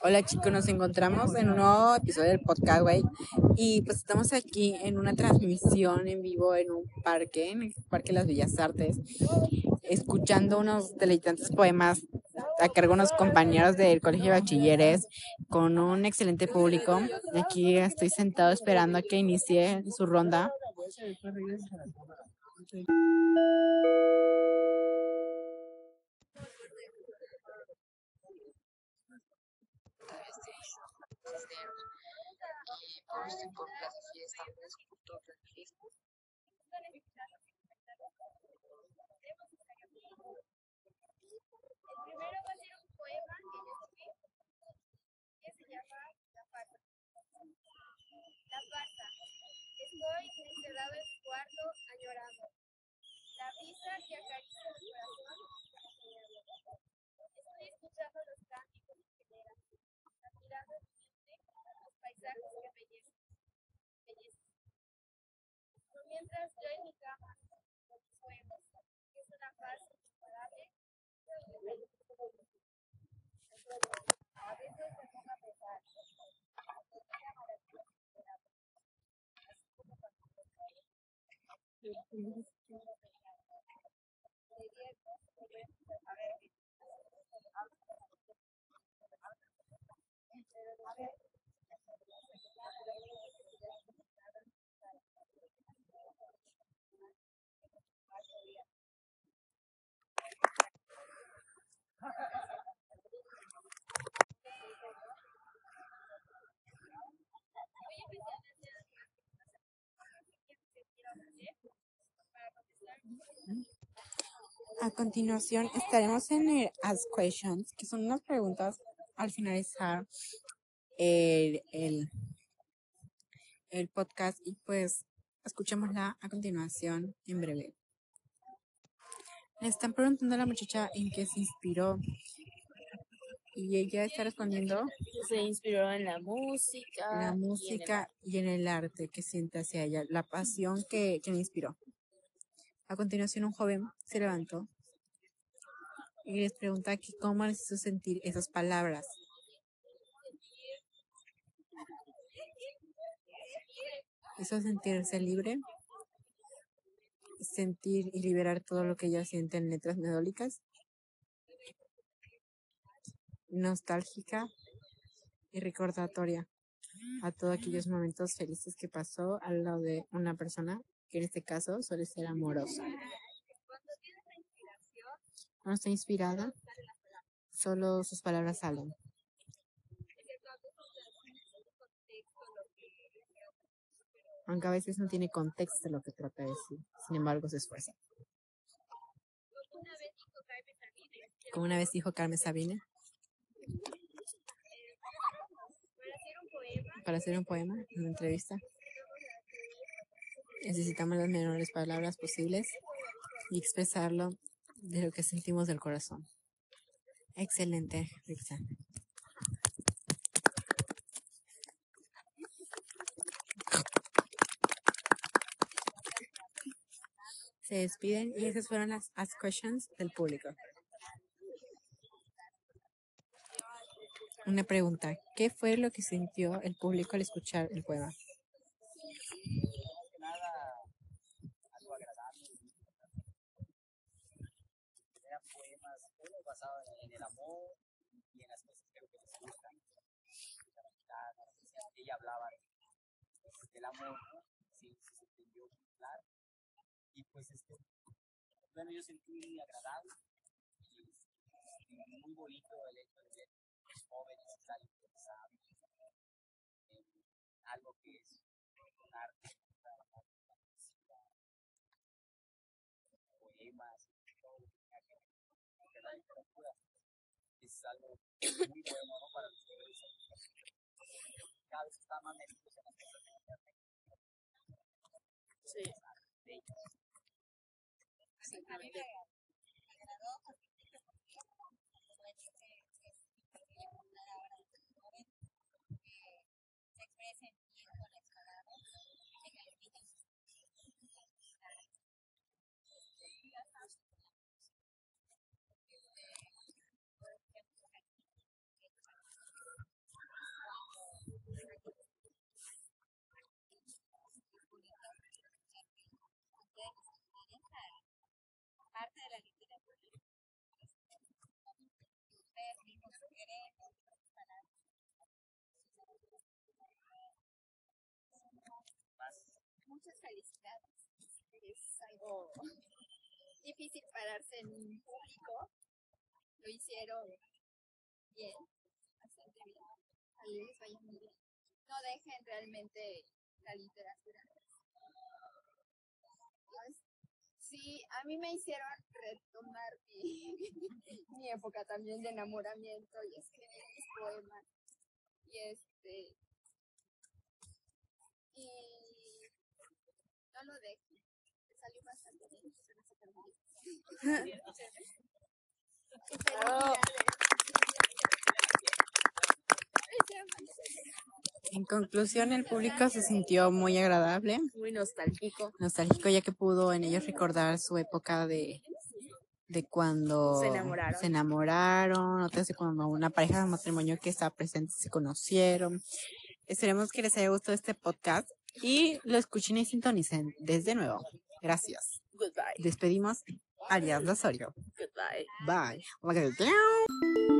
Hola chicos, nos encontramos en un nuevo episodio del podcast, güey. Y pues estamos aquí en una transmisión en vivo en un parque, en el Parque de las Bellas Artes, escuchando unos deleitantes poemas a cargo de unos compañeros del Colegio de Bachilleres con un excelente público. Aquí estoy sentado esperando a que inicie su ronda. Por las fiestas. El primero va a ser un poema que escribí que se llama La farsa. La farsa. Estoy encerrado en mi cuarto añorando. La brisa que acaricia mi corazón Estoy escuchando los cánticos que generan, admirando mi mente, los paisajes que belleza. belleza. Mientras yo en mi cama, con mis es una farsa incomparable, a veces me pongo a pensar, sería maravilloso superar, así como cuando a ver, a ver, A continuación estaremos en el Ask Questions, que son unas preguntas al finalizar el, el, el podcast y pues escuchémosla a continuación en breve. Le están preguntando a la muchacha en qué se inspiró y ella está respondiendo Se inspiró en la música. la y en el música y en el arte que siente hacia ella, la pasión que, que le inspiró. A continuación un joven se levantó y les pregunta que cómo les hizo sentir esas palabras. Hizo sentirse libre, sentir y liberar todo lo que ella siente en letras melódicas, nostálgica y recordatoria a todos aquellos momentos felices que pasó al lado de una persona que en este caso suele ser amorosa. Cuando está inspirada, solo sus palabras salen. Aunque a veces no tiene contexto lo que trata de decir, sin embargo se esfuerza. Como una vez dijo Carmen Sabine, para hacer un poema, una entrevista, necesitamos las menores palabras posibles y expresarlo de lo que sentimos del corazón. Excelente, Rixa. Se despiden y esas fueron las Ask Questions del público. Una pregunta, ¿qué fue lo que sintió el público al escuchar el poema? nada algo agradable. Eran poemas, todo en, el amor y en las cosas que, les gustan. La amistad, ella hablaba del amor. Sí, se entendió muy claro. Y pues, este, bueno, yo sentí muy agradable y, muy bonito el hecho de ver jóvenes estar interesados en algo que es un arte poemas, todo lo que tenga que ver Es algo muy bueno ¿no? para los jóvenes. Cada vez está más metidos en las cosas de internet. Sí. Ellas. Exactamente. Muchas felicidades. Es algo difícil pararse en público. Lo hicieron bien, bastante bien. les vaya muy bien. No dejen realmente la literatura. Sí, a mí me hicieron retomar mi, mi época también de enamoramiento y escribir mis poemas. Y este. Y no lo dejen. Me salió bastante bien. se me muy bien. Y felicidades. En conclusión, el público se sintió muy agradable, Muy nostálgico. nostálgico, ya que pudo en ellos recordar su época de, de cuando Se enamoraron. se enamoraron, otras de cuando una pareja de matrimonio que estaba presente se conocieron. Esperemos que les haya gustado este podcast y lo escuchen y sintonicen desde nuevo. Gracias. Goodbye. Despedimos a Ariadna Osorio. Goodbye. Bye.